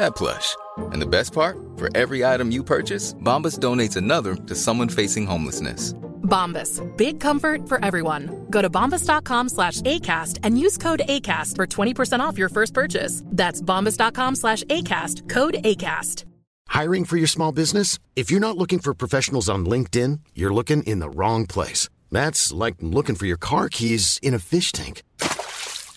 that plush. And the best part? For every item you purchase, Bombas donates another to someone facing homelessness. Bombas. Big comfort for everyone. Go to bombas.com slash ACAST and use code ACAST for 20% off your first purchase. That's bombas.com slash ACAST. Code ACAST. Hiring for your small business? If you're not looking for professionals on LinkedIn, you're looking in the wrong place. That's like looking for your car keys in a fish tank.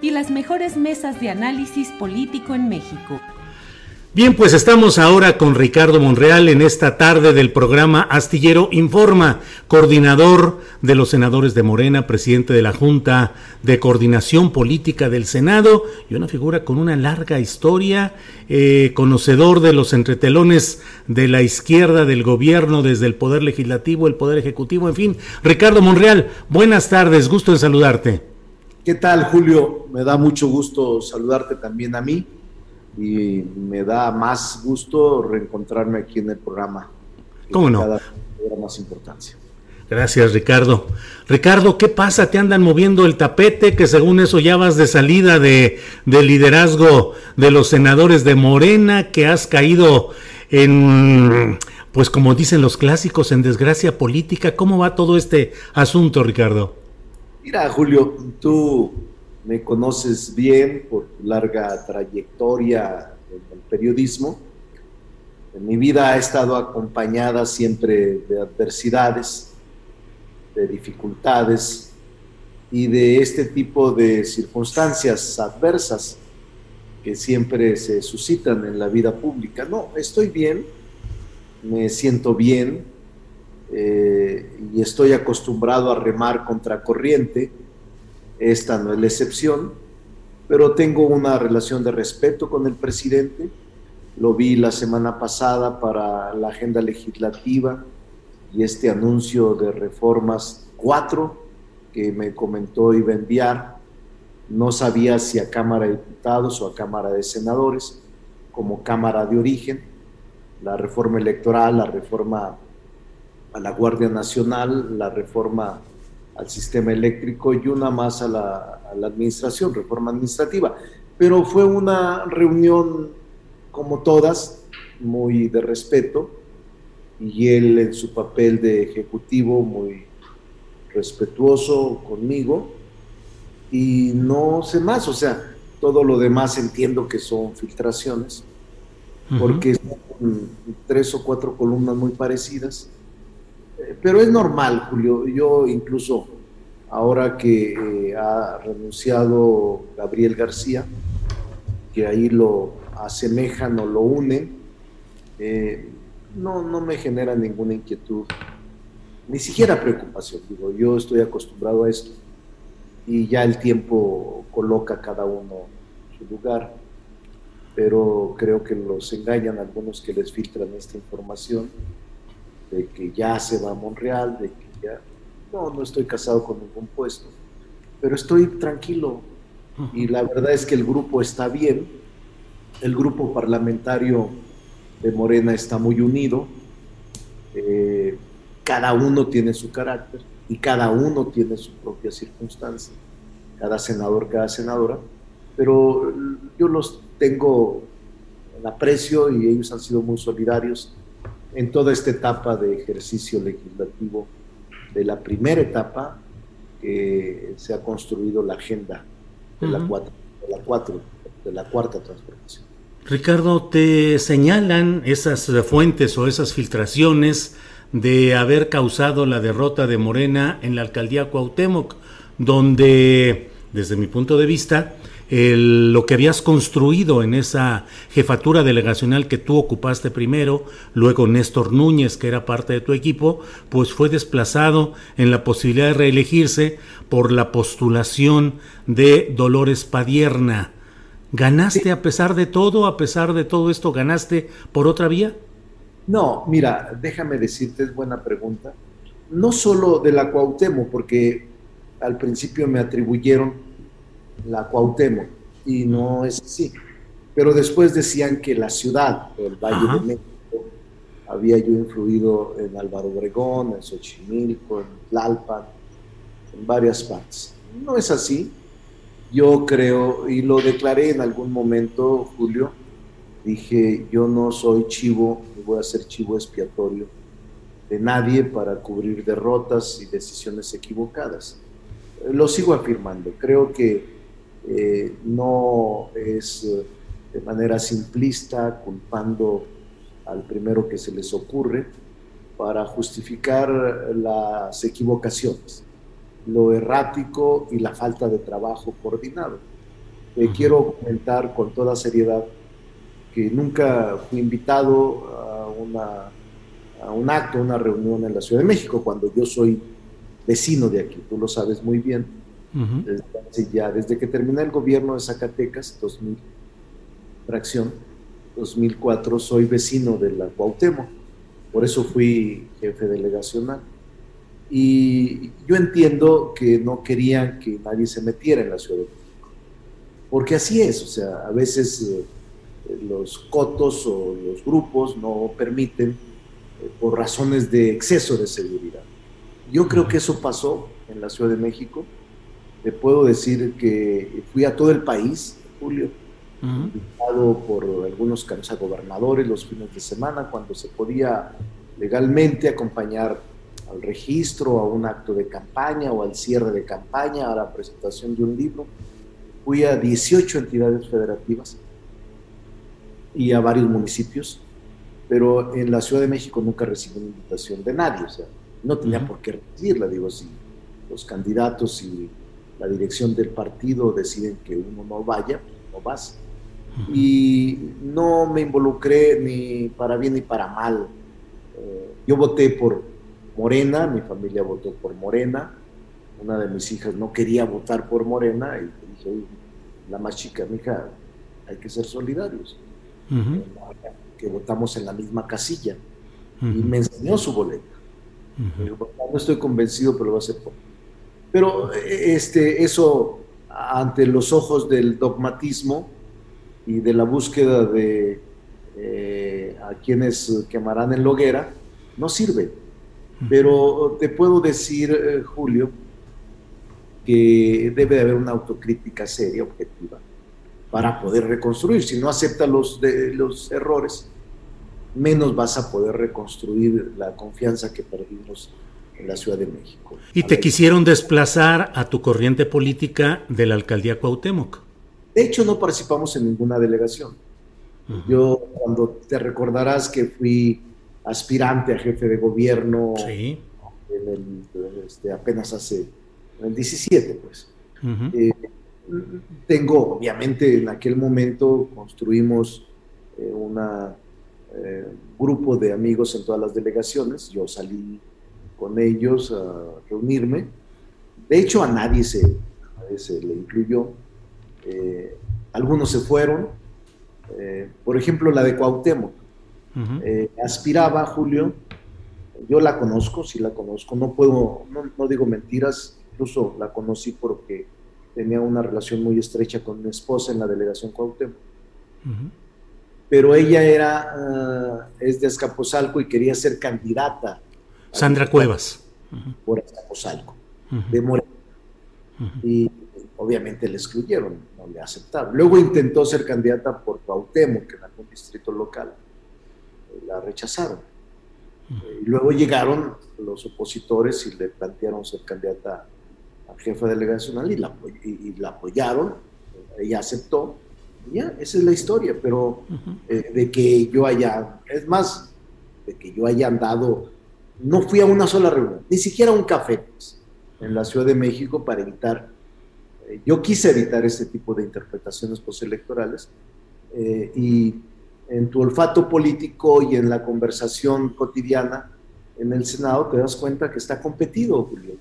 y las mejores mesas de análisis político en México. Bien, pues estamos ahora con Ricardo Monreal en esta tarde del programa Astillero Informa, coordinador de los senadores de Morena, presidente de la Junta de Coordinación Política del Senado y una figura con una larga historia, eh, conocedor de los entretelones de la izquierda del gobierno desde el Poder Legislativo, el Poder Ejecutivo, en fin. Ricardo Monreal, buenas tardes, gusto en saludarte. ¿Qué tal, Julio? Me da mucho gusto saludarte también a mí y me da más gusto reencontrarme aquí en el programa. ¿Cómo no? Cada más importancia. Gracias, Ricardo. Ricardo, ¿qué pasa? ¿Te andan moviendo el tapete? Que según eso ya vas de salida de, de liderazgo de los senadores de Morena, que has caído en, pues como dicen los clásicos, en desgracia política. ¿Cómo va todo este asunto, Ricardo? Mira, Julio, tú me conoces bien por tu larga trayectoria en el periodismo. Mi vida ha estado acompañada siempre de adversidades, de dificultades y de este tipo de circunstancias adversas que siempre se suscitan en la vida pública. No, estoy bien, me siento bien eh, y estoy acostumbrado a remar contra corriente esta no es la excepción, pero tengo una relación de respeto con el presidente. Lo vi la semana pasada para la agenda legislativa y este anuncio de reformas cuatro que me comentó iba a enviar. No sabía si a Cámara de Diputados o a Cámara de Senadores, como Cámara de Origen, la reforma electoral, la reforma a la Guardia Nacional, la reforma al sistema eléctrico y una más a la, a la administración, reforma administrativa. Pero fue una reunión, como todas, muy de respeto, y él en su papel de ejecutivo muy respetuoso conmigo, y no sé más, o sea, todo lo demás entiendo que son filtraciones, porque son tres o cuatro columnas muy parecidas, pero es normal, Julio. Yo incluso ahora que eh, ha renunciado Gabriel García, que ahí lo asemejan o lo unen, eh, no, no me genera ninguna inquietud, ni siquiera preocupación. Digo, yo estoy acostumbrado a esto y ya el tiempo coloca cada uno su lugar, pero creo que los engañan algunos que les filtran esta información de que ya se va a Monreal, de que ya... No, no estoy casado con ningún puesto, pero estoy tranquilo. Y la verdad es que el grupo está bien, el grupo parlamentario de Morena está muy unido, eh, cada uno tiene su carácter y cada uno tiene su propia circunstancia, cada senador, cada senadora, pero yo los tengo en aprecio y ellos han sido muy solidarios en toda esta etapa de ejercicio legislativo, de la primera etapa que se ha construido la agenda de, la, cuatro, de, la, cuatro, de la cuarta transformación. Ricardo, te señalan esas fuentes o esas filtraciones de haber causado la derrota de Morena en la alcaldía Cuauhtémoc, donde, desde mi punto de vista, lo que habías construido en esa jefatura delegacional que tú ocupaste primero, luego Néstor Núñez, que era parte de tu equipo, pues fue desplazado en la posibilidad de reelegirse por la postulación de Dolores Padierna. ¿Ganaste a pesar de todo? ¿A pesar de todo esto, ganaste por otra vía? No, mira, déjame decirte, es buena pregunta. No solo de la Cuauhtémoc, porque al principio me atribuyeron la Cuauhtémoc y no es así. Pero después decían que la ciudad, el Valle de México, había yo influido en Álvaro Obregón, en Xochimilco, en Tlalpan, en varias partes. No es así. Yo creo, y lo declaré en algún momento, Julio, dije, yo no soy chivo, voy a ser chivo expiatorio de nadie para cubrir derrotas y decisiones equivocadas. Lo sigo afirmando, creo que eh, no es eh, de manera simplista culpando al primero que se les ocurre para justificar las equivocaciones lo errático y la falta de trabajo coordinado. Quiero comentar con toda seriedad que nunca fui invitado a, una, a un acto, a una reunión en la Ciudad de México, cuando yo soy vecino de aquí, tú lo sabes muy bien. Desde, ya, desde que terminé el gobierno de Zacatecas, 2000, fracción, 2004, soy vecino de la Cuauhtémoc, por eso fui jefe delegacional. Y yo entiendo que no querían que nadie se metiera en la Ciudad de México, porque así es, o sea, a veces eh, los cotos o los grupos no permiten eh, por razones de exceso de seguridad. Yo creo que eso pasó en la Ciudad de México. Te puedo decir que fui a todo el país, Julio, invitado por algunos gobernadores los fines de semana, cuando se podía legalmente acompañar al registro, a un acto de campaña o al cierre de campaña, a la presentación de un libro. Fui a 18 entidades federativas y a varios municipios, pero en la Ciudad de México nunca recibí una invitación de nadie, o sea, no tenía por qué recibirla, digo, si los candidatos y la dirección del partido deciden que uno no vaya, no vas. Y no me involucré ni para bien ni para mal. Eh, yo voté por Morena, mi familia votó por Morena, una de mis hijas no quería votar por Morena y dije, la más chica, mi hija, hay que ser solidarios, que votamos en la misma casilla. Y me enseñó su boleta. no estoy convencido, pero va a ser por. Pero este, eso, ante los ojos del dogmatismo y de la búsqueda de eh, a quienes quemarán en Loguera, no sirve pero te puedo decir, eh, Julio, que debe de haber una autocrítica seria, objetiva, para poder reconstruir. Si no aceptas los, los errores, menos vas a poder reconstruir la confianza que perdimos en la Ciudad de México. ¿Y te quisieron desplazar a tu corriente política de la alcaldía Cuauhtémoc? De hecho, no participamos en ninguna delegación. Yo, cuando te recordarás que fui aspirante a jefe de gobierno en el, este, apenas hace, en el 17, pues. Eh, tengo, obviamente, en aquel momento construimos eh, un eh, grupo de amigos en todas las delegaciones, yo salí con ellos a reunirme, de hecho a nadie se, se le incluyó, algunos se fueron, por ejemplo la de Cuauhtémoc, eh, aspiraba, Julio, yo la conozco, sí la conozco, no puedo, no, digo mentiras, incluso la conocí porque tenía una relación muy estrecha con mi esposa en la delegación Cuauhtémoc. Pero ella era, ah, es de Azcapotzalco y quería ser candidata. Sandra Cuevas. Por Azcapotzalco, de Moreno. Y obviamente le excluyeron, no le aceptaron. Luego intentó ser candidata por Cuauhtémoc, que era un distrito local la rechazaron. Y luego llegaron los opositores y le plantearon ser candidata a jefa delegacional y la, y, la apoyaron, ella aceptó, ya, esa es la historia, pero eh, de que yo haya, es más, de que yo haya andado no fui a una sola reunión, ni siquiera a un café pues, en la Ciudad de México para evitar, eh, yo quise evitar este tipo de interpretaciones postelectorales eh, y en tu olfato político y en la conversación cotidiana en el Senado te das cuenta que está competido, Julio,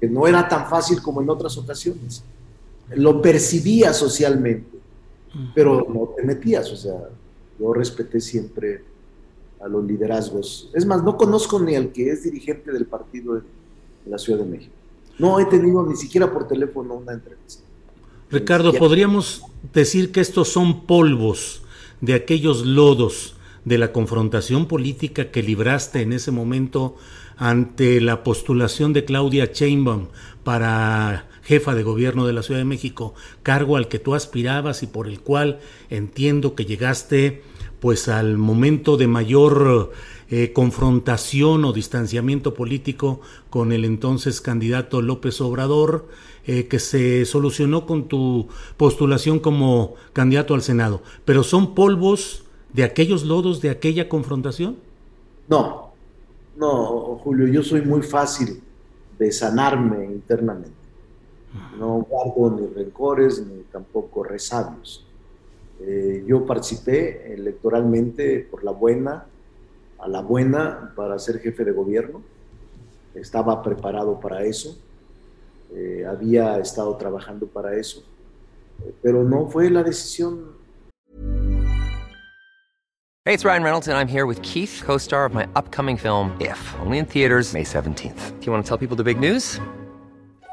que no era tan fácil como en otras ocasiones. Lo percibía socialmente, pero no te metías, o sea, yo respeté siempre a los liderazgos. Es más, no conozco ni al que es dirigente del partido en, la Ciudad de México. No he tenido ni siquiera por teléfono una entrevista. Ricardo, ¿podríamos decir que estos son polvos de aquellos lodos de la confrontación política que libraste en ese momento ante la postulación de Claudia Sheinbaum para jefa de gobierno de la Ciudad de México, cargo al que tú aspirabas y por el cual entiendo que llegaste pues al momento de mayor eh, confrontación o distanciamiento político con el entonces candidato López Obrador, eh, que se solucionó con tu postulación como candidato al Senado. Pero son polvos de aquellos lodos de aquella confrontación? No, no, Julio, yo soy muy fácil de sanarme internamente. No guardo ni rencores ni tampoco resabios. Eh, yo participé electoralmente por la buena, a la buena, para ser jefe de gobierno. Estaba preparado para eso. Eh, había estado trabajando para eso. Eh, pero no fue la decisión. Hey, it's Ryan Reynolds, and I'm here with Keith, co star of my upcoming film, If, only in theaters, May 17th. Do you want to tell people the big news?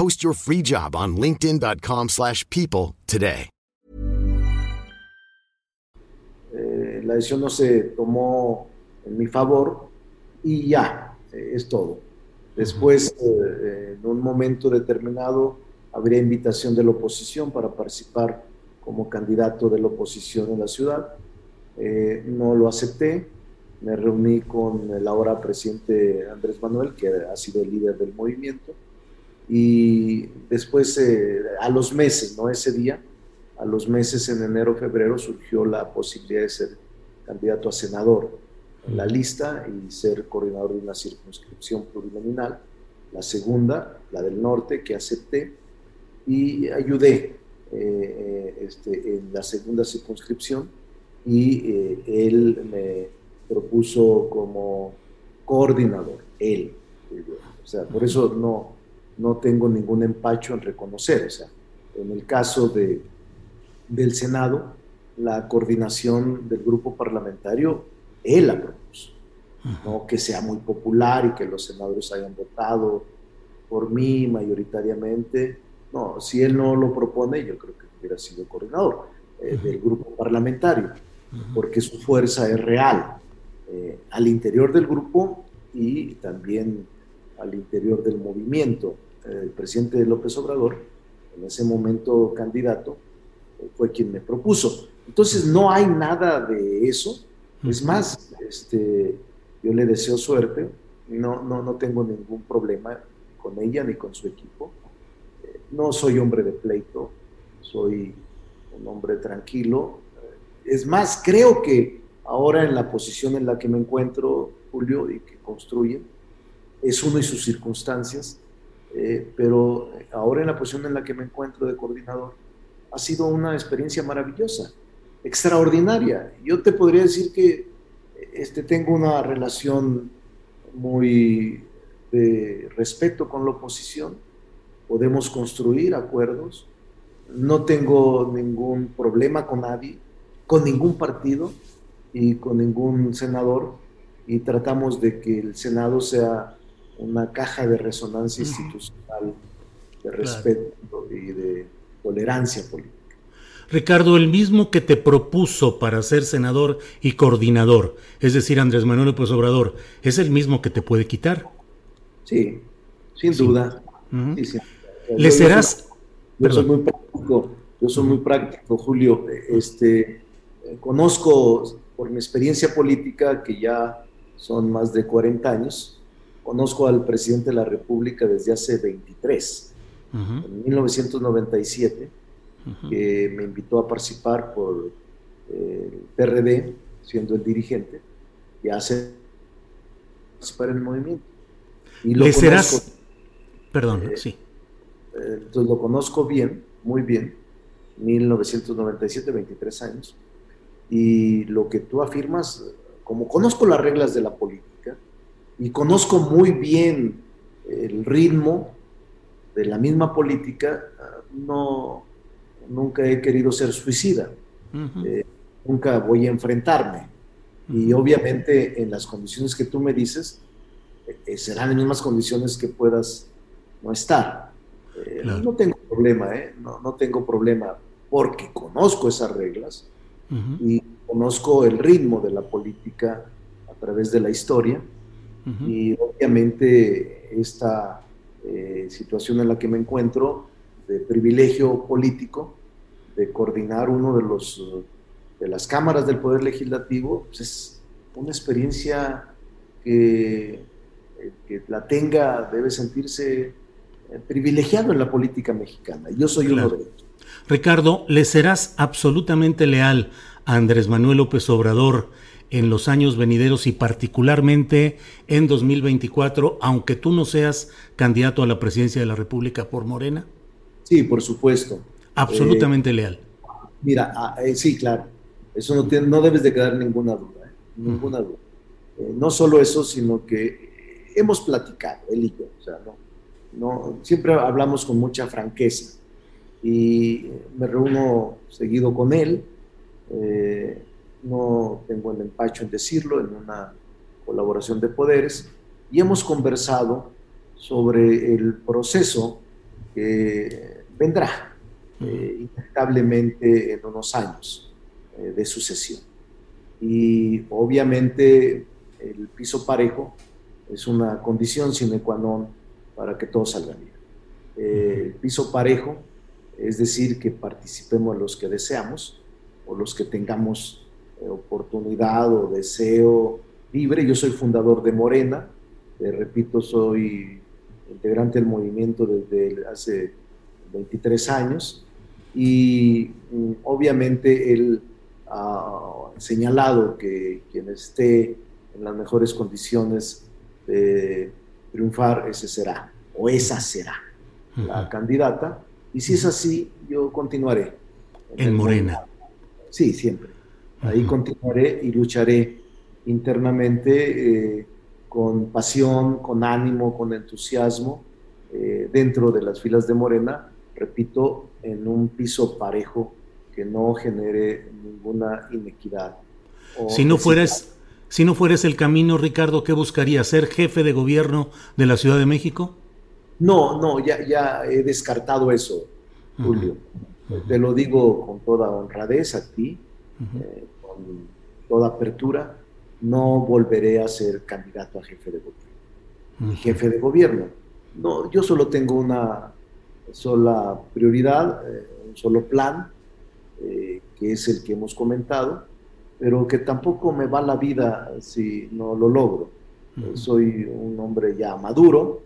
Post your free job on linkedin.com/people today. Eh, la decisión no se tomó en mi favor y ya, eh, es todo. Después, eh, en un momento determinado, habría invitación de la oposición para participar como candidato de la oposición en la ciudad. no lo acepté. Me reuní con el ahora presidente Andrés Manuel, que ha sido el líder del movimiento. Y después, a los meses, no ese día, a los meses en enero, febrero, surgió la posibilidad de ser candidato a senador en la lista y ser coordinador de una circunscripción plurinominal. La segunda, la del norte, que acepté y ayudé eh, eh, este, en la segunda circunscripción y eh, él me propuso como coordinador, él. O sea, por eso no, no tengo ningún empacho en reconocer. O sea, en el caso de, del Senado, la coordinación del grupo parlamentario, él la propuso. No que sea muy popular y que los senadores hayan votado por mí mayoritariamente. No, si él no lo propone, yo creo que hubiera sido coordinador eh, del grupo parlamentario, porque su fuerza es real eh, al interior del grupo y también al interior del movimiento. el presidente López Obrador, en ese momento candidato, fue quien me propuso. Entonces no hay nada de eso. Es más, este, yo le deseo suerte. No, no, no tengo ningún problema con ella ni con su equipo. Eh, no soy hombre de pleito, soy un hombre tranquilo. Es más, creo que ahora en la posición en la que me encuentro, Julio, y que construye, es uno y sus circunstancias, eh, pero ahora en la posición en la que me encuentro de coordinador, ha sido una experiencia maravillosa, extraordinaria. Yo te podría decir que este, tengo una relación muy de respeto con la oposición, podemos construir acuerdos, no tengo ningún problema con nadie, con ningún partido y con ningún senador y tratamos de que el Senado sea una caja de resonancia institucional de respeto y de tolerancia política. Ricardo, el mismo que te propuso para ser senador y coordinador, es decir, Andrés Manuel López Obrador, ¿es el mismo que te puede quitar? Sí, sin duda. ¿Le serás? Yo, soy muy práctico, yo soy muy práctico, Julio. Este, conozco por mi experiencia política, que ya son más de 40 años, conozco al presidente de la República desde hace 23, en 1997 que me invitó a participar por eh, el PRD, siendo el dirigente, y hace participar en el movimiento. Y lo ¿Le serás? Perdón, eh, sí. Eh, entonces lo conozco bien, muy bien, 1997, 23 años, y lo que tú afirmas, como conozco las reglas de la política y conozco muy bien el ritmo de la misma política, no, nunca he querido ser suicida, eh, nunca voy a enfrentarme. Y obviamente en las condiciones que tú me dices, eh, serán las mismas condiciones que puedas no estar. Eh, no tengo problema, no, no, tengo problema porque conozco esas reglas y conozco el ritmo de la política a través de la historia y obviamente esta situación en la que me encuentro de privilegio político de coordinar uno de los de las cámaras del Poder Legislativo, pues es una experiencia que, que la tenga debe sentirse eh, privilegiado en la política mexicana. Yo soy uno de ellos. Ricardo, ¿le serás absolutamente leal a Andrés Manuel López Obrador en los años venideros y particularmente en 2024, aunque tú no seas candidato a la presidencia de la República por Morena? Sí, por supuesto. Absolutamente leal. Mira, ah, eh, sí, claro. Eso no, tiene, no debes de quedar ninguna duda. ¿eh? Ninguna duda. Eh, no solo eso, sino que hemos platicado, él y yo. O sea, no, no, siempre hablamos con mucha franqueza. Y me reúno seguido con él. No tengo el empacho en decirlo, en una colaboración de poderes. Y hemos conversado sobre el proceso que vendrá eh, en unos años eh, de sucesión. Y obviamente el piso parejo es una condición sine qua non para que todo salga bien. Eh, el piso parejo es decir, que participemos los que deseamos o los que tengamos oportunidad o deseo libre. Yo soy fundador de Morena, repito, soy integrante del movimiento desde hace 23 años y mm, obviamente él ha señalado que quien esté en las mejores condiciones de triunfar, ese será, o esa será la candidata. Y si es así, yo continuaré. En, Morena. Sí, siempre. Ahí continuaré y lucharé internamente eh, con pasión, con ánimo, con entusiasmo eh, dentro de las filas de Morena repito, en un piso parejo que no genere ninguna inequidad. Si no fueras, si no fueras el camino, Ricardo, ¿qué buscaría? ¿Ser jefe de gobierno de la Ciudad de México? No, no, ya, ya he descartado eso, Julio. Te lo digo con toda honradez a ti, eh, con toda apertura. No volveré a ser candidato a jefe de gobierno. Jefe de gobierno. No, yo solo tengo una sola prioridad, eh, un solo plan, eh, que es el que hemos comentado, pero que tampoco me va la vida si no lo logro. soy un hombre ya maduro,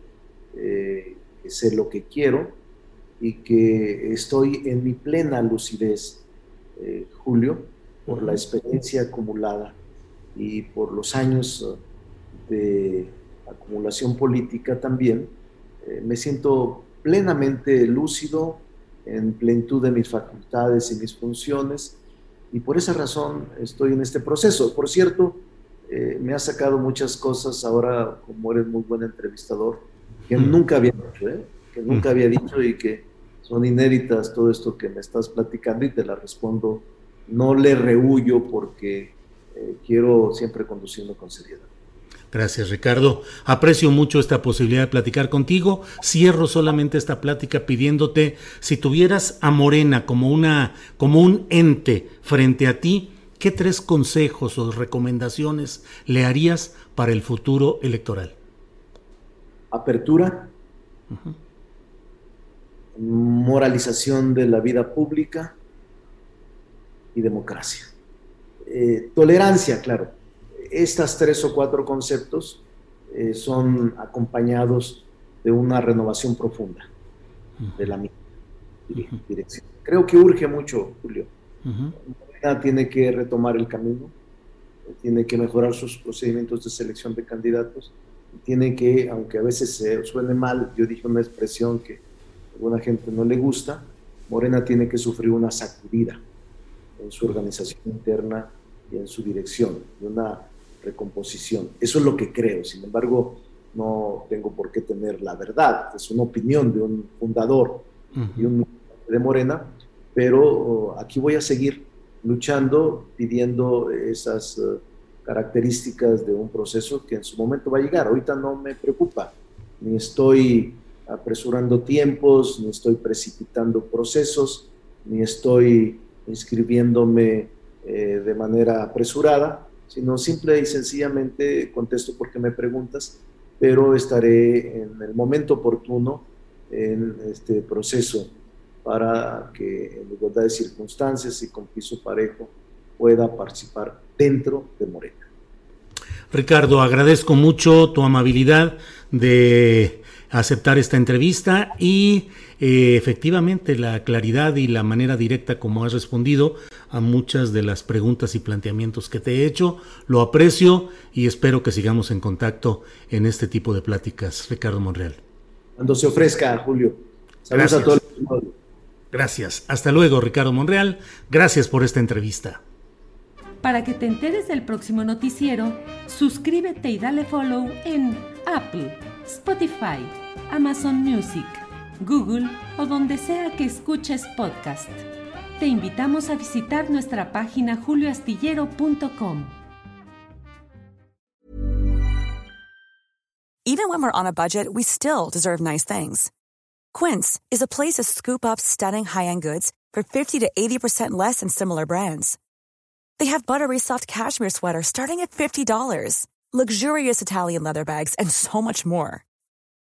eh, que sé lo que quiero y que estoy en mi plena lucidez, Julio, por la experiencia acumulada y por los años de acumulación política también, me siento plenamente lúcido, en plenitud de mis facultades y mis funciones, y por esa razón estoy en este proceso. Por cierto, eh, me ha sacado muchas cosas ahora, como eres muy buen entrevistador, que mm. nunca había dicho, ¿eh? que mm. nunca había dicho y que son inéditas todo esto que me estás platicando y te la respondo no le rehuyo porque eh, quiero siempre conducirlo con seriedad. Gracias, Ricardo. Aprecio mucho esta posibilidad de platicar contigo. Cierro solamente esta plática pidiéndote si tuvieras a Morena como una como un ente frente a ti, ¿qué tres consejos o recomendaciones le harías para el futuro electoral? Apertura, moralización de la vida pública y democracia. Eh, tolerancia, claro estas tres o cuatro conceptos eh, son acompañados de una renovación profunda de la dirección. Creo que urge mucho, Julio. tiene que retomar el camino, tiene que mejorar sus procedimientos de selección de candidatos, tiene que, aunque a veces se suene mal, yo dije una expresión que a alguna gente no le gusta, Morena tiene que sufrir una sacudida en su organización interna y en su dirección, de una recomposición. Eso es lo que creo. Sin embargo, no tengo por qué tener la verdad. Es una opinión de un fundador y un de Morena, pero oh, aquí voy a seguir luchando, pidiendo esas eh, características de un proceso que en su momento va a llegar. Ahorita no me preocupa, ni estoy apresurando tiempos, ni estoy precipitando procesos, ni estoy inscribiéndome eh, de manera apresurada sino simple y sencillamente contesto porque me preguntas, pero estaré en el momento oportuno en este proceso para que en igualdad de circunstancias y con piso parejo pueda participar dentro de Morena. Ricardo, agradezco mucho tu amabilidad de aceptar esta entrevista y eh, efectivamente la claridad y la manera directa como has respondido a muchas de las preguntas y planteamientos que te he hecho. Lo aprecio y espero que sigamos en contacto en este tipo de pláticas. Ricardo Monreal. Cuando se ofrezca, Julio. Saludos a todos. Gracias. Hasta luego, Ricardo Monreal. Gracias por esta entrevista. Para que te enteres del próximo noticiero, suscríbete y dale follow en Apple, Spotify, Amazon Music, Google o donde sea que escuches podcast. Te invitamos a visitar nuestra página julioastillero.com. Even when we're on a budget, we still deserve nice things. Quince is a place to scoop up stunning high-end goods for 50 to 80% less than similar brands. They have buttery soft cashmere sweaters starting at $50, luxurious Italian leather bags, and so much more.